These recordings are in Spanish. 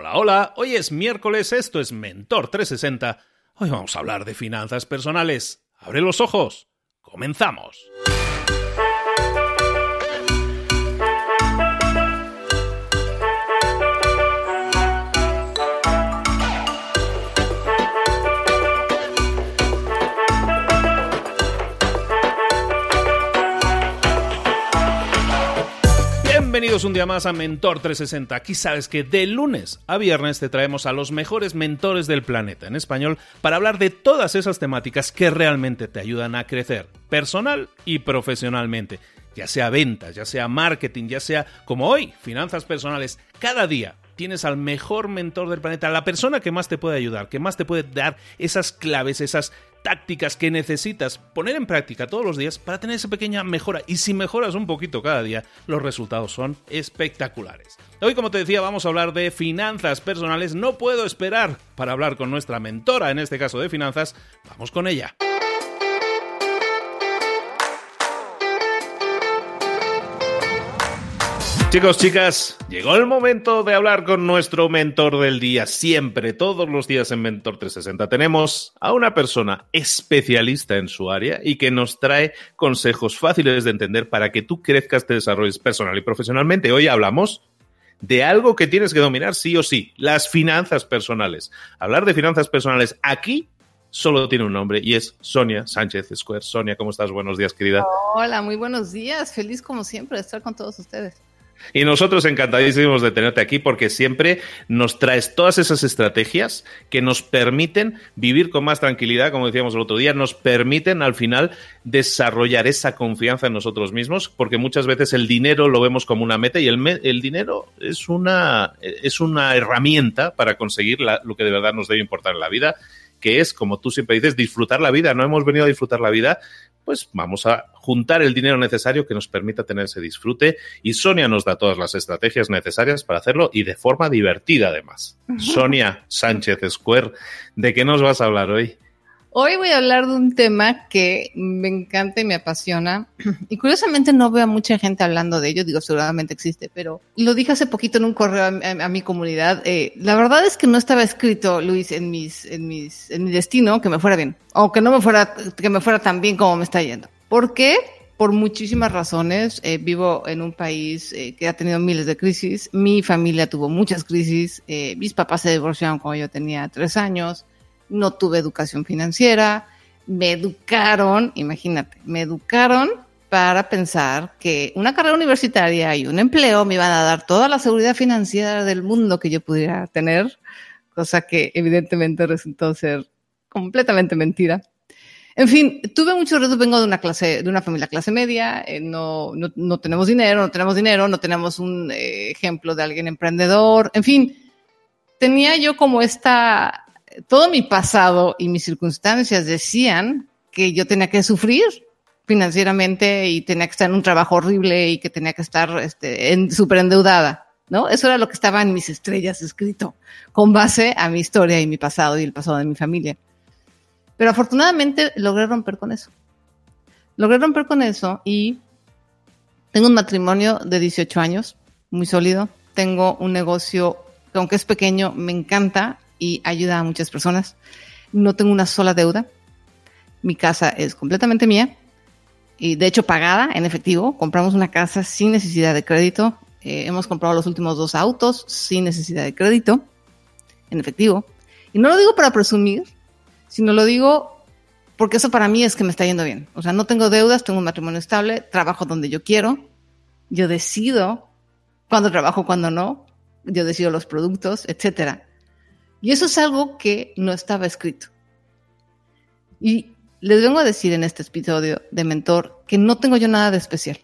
Hola, hola, hoy es miércoles, esto es Mentor 360. Hoy vamos a hablar de finanzas personales. Abre los ojos. Comenzamos. Bienvenidos un día más a Mentor 360. Aquí sabes que de lunes a viernes te traemos a los mejores mentores del planeta en español para hablar de todas esas temáticas que realmente te ayudan a crecer personal y profesionalmente. Ya sea ventas, ya sea marketing, ya sea como hoy, finanzas personales. Cada día tienes al mejor mentor del planeta, la persona que más te puede ayudar, que más te puede dar esas claves, esas tácticas que necesitas poner en práctica todos los días para tener esa pequeña mejora. Y si mejoras un poquito cada día, los resultados son espectaculares. Hoy, como te decía, vamos a hablar de finanzas personales. No puedo esperar para hablar con nuestra mentora, en este caso de finanzas. Vamos con ella. Chicos, chicas, llegó el momento de hablar con nuestro mentor del día. Siempre, todos los días en Mentor 360 tenemos a una persona especialista en su área y que nos trae consejos fáciles de entender para que tú crezcas, te desarrolles personal y profesionalmente. Hoy hablamos de algo que tienes que dominar sí o sí, las finanzas personales. Hablar de finanzas personales aquí solo tiene un nombre y es Sonia Sánchez Square. Sonia, ¿cómo estás? Buenos días, querida. Hola, muy buenos días. Feliz como siempre de estar con todos ustedes. Y nosotros encantadísimos de tenerte aquí porque siempre nos traes todas esas estrategias que nos permiten vivir con más tranquilidad, como decíamos el otro día, nos permiten al final desarrollar esa confianza en nosotros mismos, porque muchas veces el dinero lo vemos como una meta y el, dinero es una, es una herramienta para conseguir lo que de verdad nos debe importar en la vida que es, como tú siempre dices, disfrutar la vida. No hemos venido a disfrutar la vida, pues vamos a juntar el dinero necesario que nos permita tener ese disfrute y Sonia nos da todas las estrategias necesarias para hacerlo y de forma divertida además. Sonia Sánchez Square, ¿de qué nos vas a hablar hoy? Hoy voy a hablar de un tema que me encanta y me apasiona. Y curiosamente no veo a mucha gente hablando de ello, digo, seguramente existe, pero lo dije hace poquito en un correo a, mi comunidad. Eh, la verdad es que no estaba escrito, Luis, en mis, en mis, en mi destino que me fuera bien, o que no me fuera, que me fuera tan bien como me está yendo. ¿Por qué? Por muchísimas razones. Eh, vivo en un país eh, que ha tenido miles de crisis. Mi familia tuvo muchas crisis. mis papás se divorciaron cuando yo tenía tres años no tuve educación financiera, me educaron, imagínate, me educaron para pensar que una carrera universitaria y un empleo me iban a dar toda la seguridad financiera del mundo que yo pudiera tener, cosa que evidentemente resultó ser completamente mentira. En fin, tuve mucho reto, vengo de una clase, de una familia clase media, eh, no, no, no, tenemos dinero, no tenemos dinero, no tenemos un eh, ejemplo de alguien emprendedor, en fin, tenía yo como esta todo mi pasado y mis circunstancias decían que yo tenía que sufrir financieramente y tenía que estar en un trabajo horrible y que tenía que estar este, súper endeudada, ¿no? Eso era lo que estaba en mis estrellas escrito, con base a mi historia y mi pasado y el pasado de mi familia. Pero afortunadamente logré romper con eso. Logré romper con eso y tengo un matrimonio de 18 años, muy sólido. Tengo un negocio que aunque es pequeño, me encanta y ayuda a muchas personas. No tengo una sola deuda. Mi casa es completamente mía y de hecho pagada en efectivo. Compramos una casa sin necesidad de crédito. Eh, hemos comprado los últimos dos autos sin necesidad de crédito, en efectivo. Y no lo digo para presumir, sino lo digo porque eso para mí es que me está yendo bien. O sea, no tengo deudas, tengo un matrimonio estable, trabajo donde yo quiero, yo decido cuándo trabajo, cuándo no, yo decido los productos, etcétera. Y eso es algo que no estaba escrito. Y les vengo a decir en este episodio de Mentor que no tengo yo nada de especial.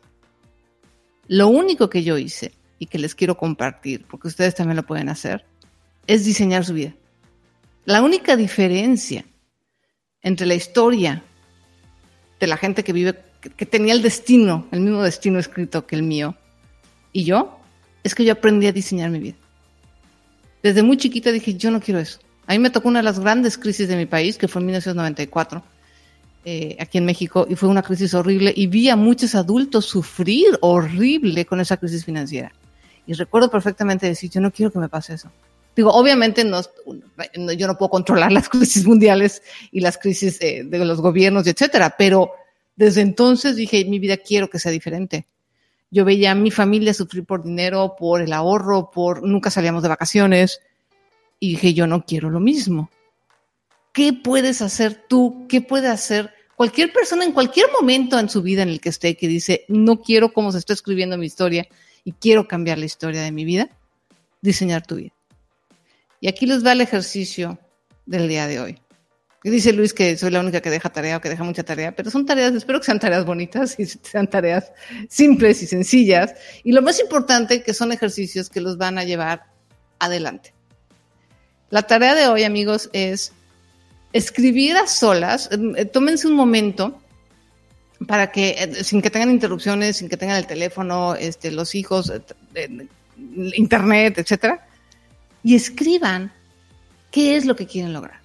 Lo único que yo hice y que les quiero compartir, porque ustedes también lo pueden hacer, es diseñar su vida. La única diferencia entre la historia de la gente que vive, que, tenía el destino, el mismo destino escrito que el mío, y yo, es que yo aprendí a diseñar mi vida. Desde muy chiquita dije, yo no quiero eso. A mí me tocó una de las grandes crisis de mi país, que fue en 1994, eh, aquí en México, y fue una crisis horrible, y vi a muchos adultos sufrir horrible con esa crisis financiera. Y recuerdo perfectamente decir, yo no quiero que me pase eso. Digo, obviamente no, yo no puedo controlar las crisis mundiales y las crisis de, de los gobiernos, etcétera, pero desde entonces dije, mi vida quiero que sea diferente. Yo veía a mi familia sufrir por dinero, por el ahorro, por nunca salíamos de vacaciones y dije, yo no quiero lo mismo. ¿Qué puedes hacer tú? ¿Qué puede hacer cualquier persona en cualquier momento en su vida en el que esté que dice, no quiero cómo se está escribiendo mi historia y quiero cambiar la historia de mi vida? Diseñar tu vida. Y aquí les va el ejercicio del día de hoy. Dice Luis que soy la única que deja tarea o que deja mucha tarea, pero son tareas, espero que sean tareas bonitas y sean tareas simples y sencillas. Y lo más importante, que son ejercicios que los van a llevar adelante. La tarea de hoy, amigos, es escribir a solas. Eh, tómense un momento para que, eh, sin que tengan interrupciones, sin que tengan el teléfono, este, los hijos, eh, internet, etcétera, y escriban qué es lo que quieren lograr.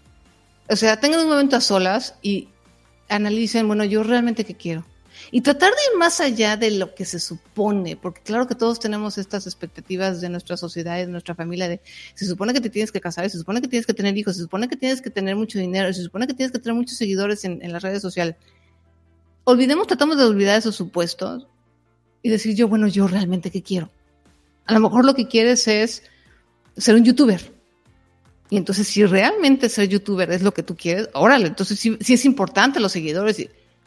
O sea, tengan un momento a solas y analicen, bueno, yo realmente qué quiero. Y tratar de ir más allá de lo que se supone, porque claro que todos tenemos estas expectativas de nuestra sociedad de nuestra familia, de se supone que te tienes que casar, se supone que tienes que tener hijos, se supone que tienes que tener mucho dinero, se supone que tienes que tener muchos seguidores en, en las redes sociales. Olvidemos, tratamos de olvidar esos supuestos y decir yo, bueno, yo realmente qué quiero. A lo mejor lo que quieres es ser un youtuber. Y entonces, si realmente ser youtuber es lo que tú quieres, órale, entonces sí, es importante los seguidores.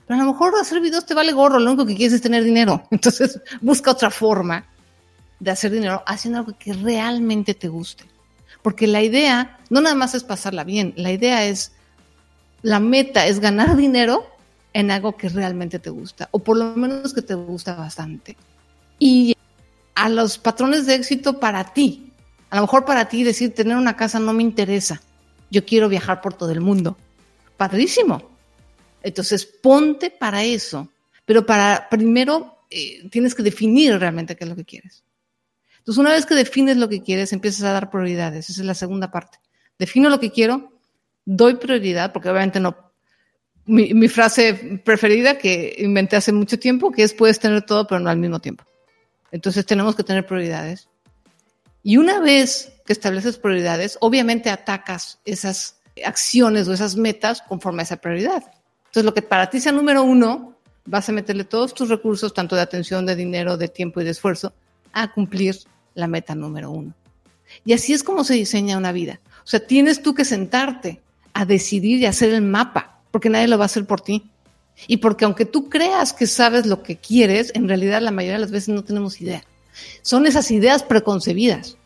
pero a lo mejor hacer videos te vale gorro, lo único que quieres es tener dinero. Entonces, busca otra forma de hacer dinero haciendo algo que realmente te guste. Porque la idea no nada más es pasarla bien, la idea es, la meta es ganar dinero en algo que realmente te gusta, o por lo menos que te gusta bastante. Y a los patrones de éxito para ti, a lo mejor para ti decir tener una casa no me interesa. Yo quiero viajar por todo el mundo. Padrísimo. Entonces ponte para eso. Pero para primero eh, tienes que definir realmente qué es lo que quieres. Entonces una vez que defines lo que quieres, empiezas a dar prioridades. Esa es la segunda parte. Defino lo que quiero, doy prioridad, porque obviamente no. Mi, mi frase preferida que inventé hace mucho tiempo, que es puedes tener todo, pero no al mismo tiempo. Entonces tenemos que tener prioridades y una vez que estableces prioridades, obviamente atacas esas acciones o esas metas conforme a esa prioridad. Entonces, lo que para ti sea número uno, vas a meterle todos tus recursos, tanto de atención, de dinero, de tiempo y de esfuerzo, a cumplir la meta número uno. Y así es como se diseña una vida. O sea, tienes tú que sentarte a decidir y hacer el mapa, porque nadie lo va a hacer por ti. Y porque aunque tú creas que sabes lo que quieres, en realidad la mayoría de las veces no tenemos idea. Son esas ideas preconcebidas.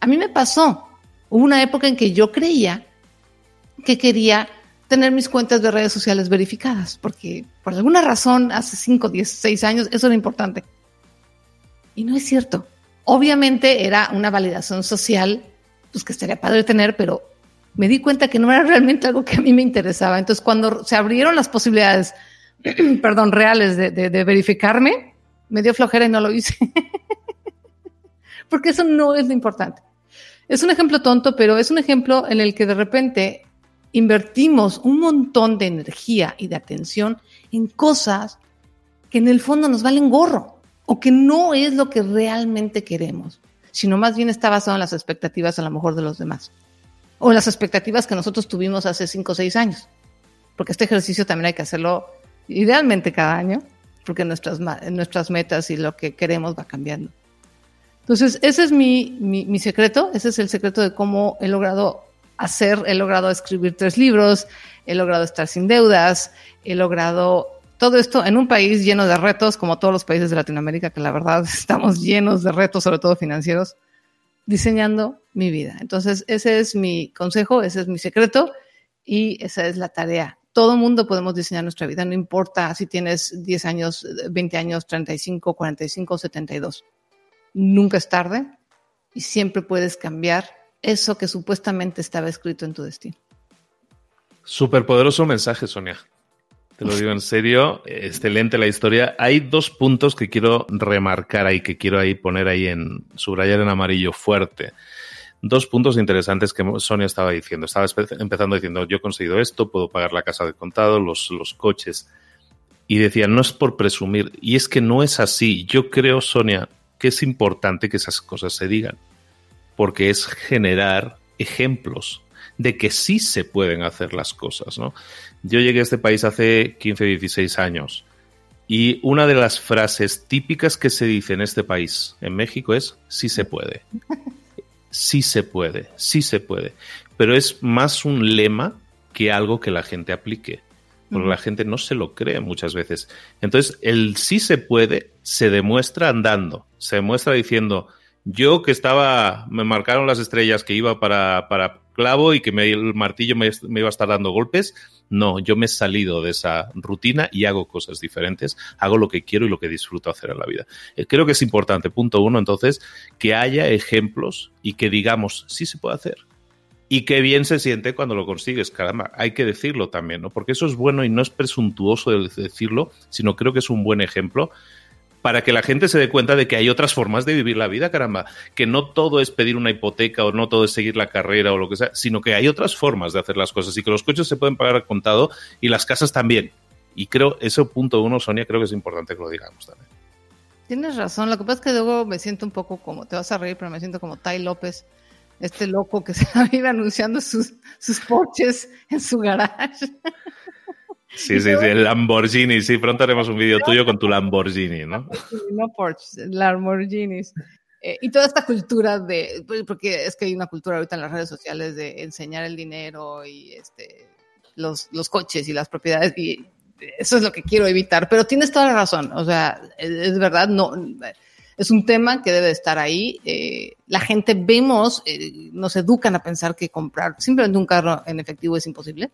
A mí me pasó. Hubo una época en que yo creía que quería tener mis cuentas de redes sociales verificadas, porque por alguna razón hace 5, 10, 6 años eso era importante. Y no es cierto. Obviamente era una validación social, pues que estaría padre tener, pero me di cuenta que no era realmente algo que a mí me interesaba. Entonces, cuando se abrieron las posibilidades, perdón, reales de, de verificarme, me dio flojera y no lo hice. Porque eso no es lo importante. Es un ejemplo tonto, pero es un ejemplo en el que de repente invertimos un montón de energía y de atención en cosas que en el fondo nos valen gorro o que no es lo que realmente queremos, sino más bien está basado en las expectativas a lo mejor de los demás o las expectativas que nosotros tuvimos hace cinco o seis años. Porque este ejercicio también hay que hacerlo idealmente cada año, porque nuestras, metas y lo que queremos va cambiando. Entonces, ese es mi, mi, secreto, ese es el secreto de cómo he logrado hacer, he logrado escribir tres libros, he logrado estar sin deudas, he logrado todo esto en un país lleno de retos, como todos los países de Latinoamérica, que la verdad estamos llenos de retos, sobre todo financieros, diseñando mi vida. Entonces, ese es mi consejo, ese es mi secreto y esa es la tarea. Todo mundo podemos diseñar nuestra vida, no importa si tienes 10 años, 20 años, 35, 45, 72 nunca es tarde y siempre puedes cambiar eso que supuestamente estaba escrito en tu destino. Súper poderoso mensaje, Sonia. Te lo digo en serio, excelente la historia. Hay dos puntos que quiero remarcar ahí, que quiero ahí poner ahí en subrayar en amarillo fuerte. Dos puntos interesantes que Sonia estaba diciendo. Estaba empezando diciendo, yo he conseguido esto, puedo pagar la casa de contado, los, los coches. Y decía, no es por presumir. Y es que no es así. Yo creo, Sonia, que es importante que esas cosas se digan. porque es generar ejemplos de que sí se pueden hacer las cosas, ¿no? Yo llegué a este país hace 15, 16 años y una de las frases típicas que se dice en este país, en México, es sí se puede. Sí se puede, sí se puede. Pero es más un lema que algo que la gente aplique. Porque la gente no se lo cree muchas veces. Entonces, el sí se puede se demuestra andando. Se demuestra diciendo, yo que estaba, me marcaron las estrellas que iba para, para clavo y que me, el martillo me, iba a estar dando golpes. No, yo me he salido de esa rutina y hago cosas diferentes, hago lo que quiero y lo que disfruto hacer en la vida. Eh, creo que es importante, punto uno, entonces, que haya ejemplos y que digamos, sí se puede hacer. Y qué bien se siente cuando lo consigues, caramba, hay que decirlo también, ¿no? Porque eso es bueno y no es presuntuoso de decirlo, sino creo que es un buen ejemplo para que la gente se dé cuenta de que hay otras formas de vivir la vida, caramba, que no todo es pedir una hipoteca o no todo es seguir la carrera o lo que sea, sino que hay otras formas de hacer las cosas y que los coches se pueden pagar al contado y las casas también. Y creo, ese punto uno, Sonia, creo que es importante que lo digamos también. Tienes razón, lo que pasa es que luego me siento un poco como, te vas a reír, pero me siento como Tai López, este loco que se vive anunciando sus, sus en su garage. Sí, sí, sí, el Lamborghini. Sí, pronto haremos un vídeo tuyo con tu Lamborghini, ¿no? No Porsche, Lamborghinis. Eh, y toda esta cultura de, pues, porque es que hay una cultura ahorita en las redes sociales de enseñar el dinero y este, los, los coches y las propiedades, y eso es lo que quiero evitar. Pero tienes toda la razón, o sea, es, verdad, no, es un tema que debe estar ahí. Eh, la gente vemos, eh, nos educan a pensar que comprar simplemente un carro en efectivo es imposible.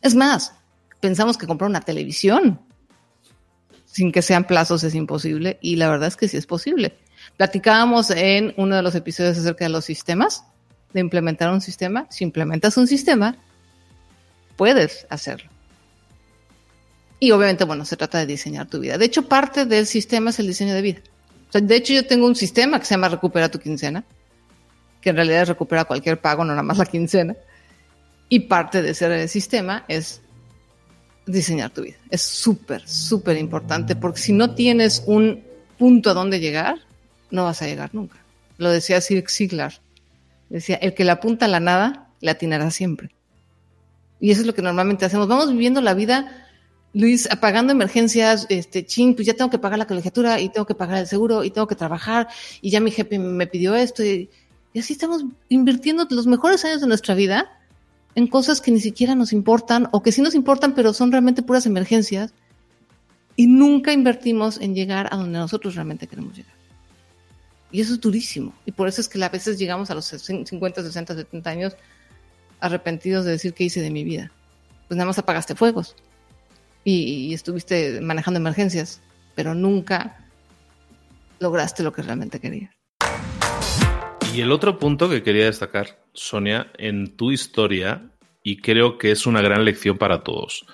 Es más, pensamos que comprar una televisión sin que sean plazos es imposible y la verdad es que sí es posible. Platicábamos en uno de los episodios acerca de los sistemas, de implementar un sistema. Si implementas un sistema, puedes hacerlo. Y obviamente, bueno, se trata de diseñar tu vida. De hecho, parte del sistema es el diseño de vida. de hecho, yo tengo un sistema que se llama Recupera tu quincena, que en realidad recupera cualquier pago, no nada más la quincena. Y parte de ese sistema es diseñar tu vida. Es súper, súper importante porque si no tienes un punto a donde llegar, no vas a llegar nunca. Lo decía Sir Ziglar. Decía, el que le apunta a la nada, le atinará siempre. Y eso es lo que normalmente hacemos. Vamos viviendo la vida, Luis, apagando emergencias, este, ching, pues ya tengo que pagar la colegiatura y tengo que pagar el seguro y tengo que trabajar y ya mi jefe me pidió esto y así estamos invirtiendo los mejores años de nuestra vida en cosas que ni siquiera nos importan o que sí nos importan, pero son realmente puras emergencias. Y nunca invertimos en llegar a donde nosotros realmente queremos llegar. Y eso es durísimo. Y por eso es que a veces llegamos a los 50, 60, 70 años arrepentidos de decir qué hice de mi vida. Pues nada más apagaste fuegos y, y estuviste manejando emergencias, pero nunca lograste lo que realmente querías. Y el otro punto que quería destacar, Sonia, en tu historia, y creo que es una gran lección para todos,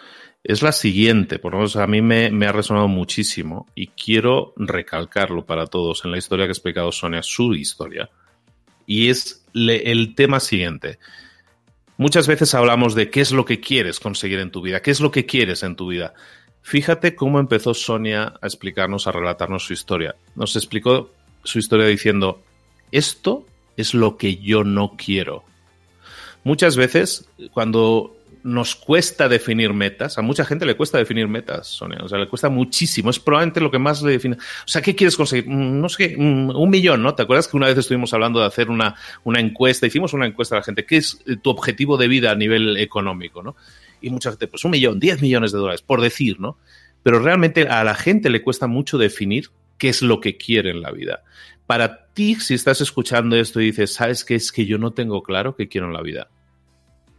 es la siguiente, por lo menos a mí me, ha resonado muchísimo y quiero recalcarlo para todos en la historia que ha explicado Sonia, su historia. Y es el tema siguiente. Muchas veces hablamos de qué es lo que quieres conseguir en tu vida, qué es lo que quieres en tu vida. Fíjate cómo empezó Sonia a explicarnos, a relatarnos su historia. Nos explicó su historia diciendo, esto es lo que yo no quiero. Muchas veces, cuando nos cuesta definir metas, a mucha gente le cuesta definir metas, Sonia, o sea, le cuesta muchísimo, es probablemente lo que más le define. O sea, ¿qué quieres conseguir? Mm, no sé, mm, un millón, ¿no? ¿Te acuerdas que una vez estuvimos hablando de hacer una, una encuesta, hicimos una encuesta a la gente, ¿qué es eh, tu objetivo de vida a nivel económico, ¿no? Y mucha gente, pues un millón, diez millones de dólares, por decir, ¿no? Pero realmente a la gente le cuesta mucho definir qué es lo que quiere en la vida. Para ti, si estás escuchando esto y dices, ¿sabes qué? Es que yo no tengo claro qué quiero en la vida.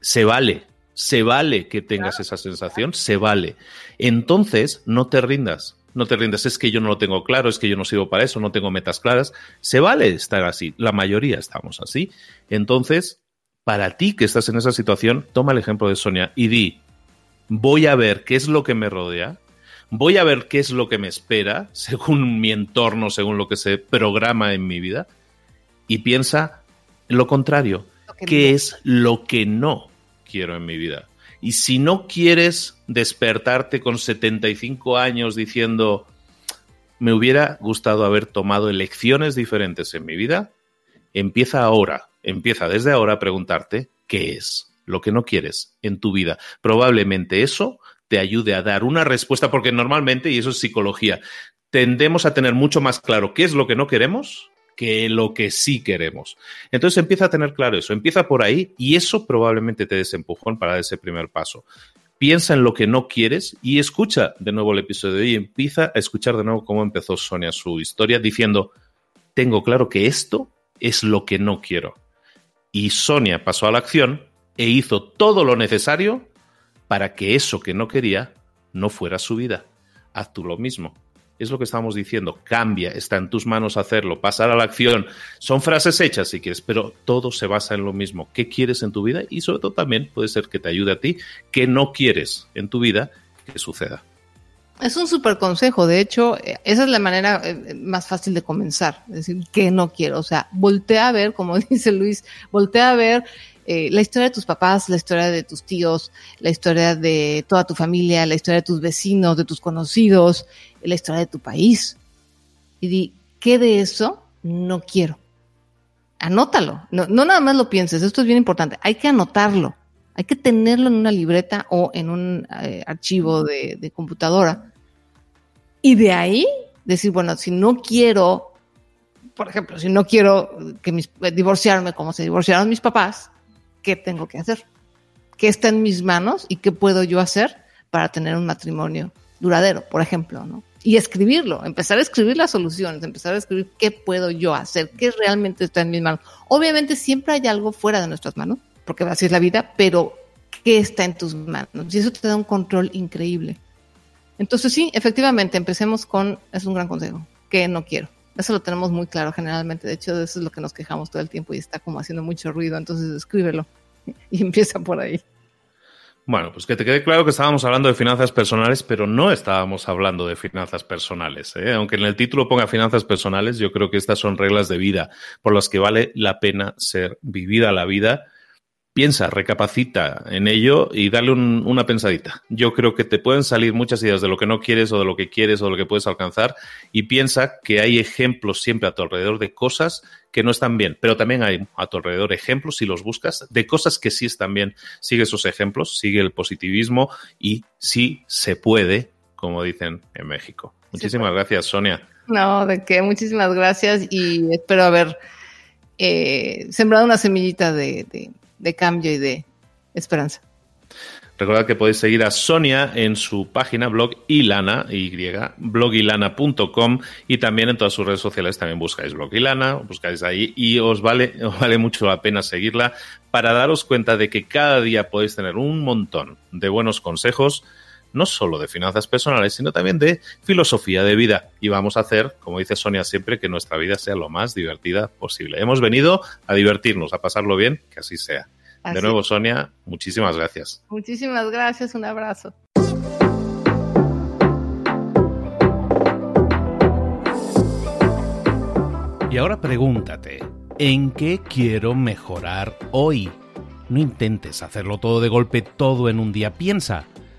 Se vale, se vale que tengas esa sensación, se vale. Entonces, no te rindas. No te rindas, es que yo no lo tengo claro, es que yo no sirvo para eso, no tengo metas claras. Se vale estar así, la mayoría estamos así. Entonces, para ti que estás en esa situación, toma el ejemplo de Sonia y di, voy a ver qué es lo que me rodea, voy a ver qué es lo que me espera según mi entorno, según lo que se programa en mi vida, y piensa lo contrario, qué es lo que no quiero en mi vida. Y si no quieres despertarte con 75 años diciendo, me hubiera gustado haber tomado elecciones diferentes en mi vida, empieza ahora, empieza desde ahora a preguntarte qué es lo que no quieres en tu vida. Probablemente eso te ayude a dar una respuesta, porque normalmente, y eso es psicología, tendemos a tener mucho más claro qué es lo que no queremos que lo que sí queremos. Entonces empieza a tener claro eso, empieza por ahí y eso probablemente te des empujón para ese primer paso. Piensa en lo que no quieres y escucha de nuevo el episodio hoy. Empieza a escuchar de nuevo cómo empezó Sonia su historia diciendo, tengo claro que esto es lo que no quiero. Y Sonia pasó a la acción e hizo todo lo necesario para que eso que no quería no fuera su vida. Haz tú lo mismo es lo que estamos diciendo. Cambia, está en tus manos hacerlo, pasar a la acción. Son frases hechas si quieres, pero todo se basa en lo mismo. ¿Qué quieres en tu vida? Y sobre todo también puede ser que te ayude a ti, que no quieres en tu vida que suceda. Es un súper consejo, de hecho, esa es la manera eh, más fácil de comenzar, es decir, que no quiero, o sea, voltea a ver, como dice Luis, voltea a ver eh, la historia de tus papás, la historia de tus tíos, la historia de toda tu familia, la historia de tus vecinos, de tus conocidos, la historia de tu país. Y di, ¿qué de eso no quiero? Anótalo. No, no nada más lo pienses, esto es bien importante. Hay que anotarlo. Hay que tenerlo en una libreta o en un eh, archivo de computadora. Y de ahí decir, bueno, si no quiero, por ejemplo, si no quiero que mis, eh, divorciarme como se divorciaron mis papás, ¿qué tengo que hacer? ¿Qué está en mis manos y qué puedo yo hacer para tener un matrimonio duradero, por ejemplo, ¿no? y escribirlo, empezar a escribir las soluciones, empezar a escribir qué puedo yo hacer, qué realmente está en mis manos. Obviamente siempre hay algo fuera de nuestras manos, porque así es la vida, pero qué está en tus manos. Y eso te da un control increíble. Entonces sí, efectivamente, empecemos con, es un gran consejo, que no quiero. Eso lo tenemos muy claro generalmente, de hecho eso es lo que nos quejamos todo el tiempo y está como haciendo mucho ruido, entonces escríbelo y empieza por ahí. Bueno, pues que te quede claro que estábamos hablando de finanzas personales, pero no estábamos hablando de finanzas personales. ¿eh? Aunque en el título ponga finanzas personales, yo creo que estas son reglas de vida por las que vale la pena ser vivida la vida piensa, recapacita en ello y dale una pensadita. Yo creo que te pueden salir muchas ideas de lo que no quieres o de lo que quieres o de lo que puedes alcanzar y piensa que hay ejemplos siempre a tu alrededor de cosas que no están bien, pero también hay a tu alrededor ejemplos, si los buscas, de cosas que sí están bien. Sigue esos ejemplos, sigue el positivismo y sí se puede, como dicen en México. Muchísimas gracias, Sonia. No, de qué, muchísimas gracias y espero haber eh, sembrado una semillita de de cambio y de esperanza. Recordad que podéis seguir a Sonia en su página blog Ilana, y blogilana.com y también en todas sus redes sociales también buscáis blog Ilana, buscáis ahí y os vale, os vale mucho la pena seguirla para daros cuenta de que cada día podéis tener un montón de buenos consejos, no solo de finanzas personales, sino también de filosofía de vida. Y vamos a hacer, como dice Sonia siempre, que nuestra vida sea lo más divertida posible. Hemos venido a divertirnos, a pasarlo bien, que así sea de nuevo, Sonia, muchísimas gracias. Muchísimas gracias, un abrazo. Y ahora pregúntate, ¿en qué quiero mejorar hoy? No intentes hacerlo todo de golpe, todo en un día. Piensa,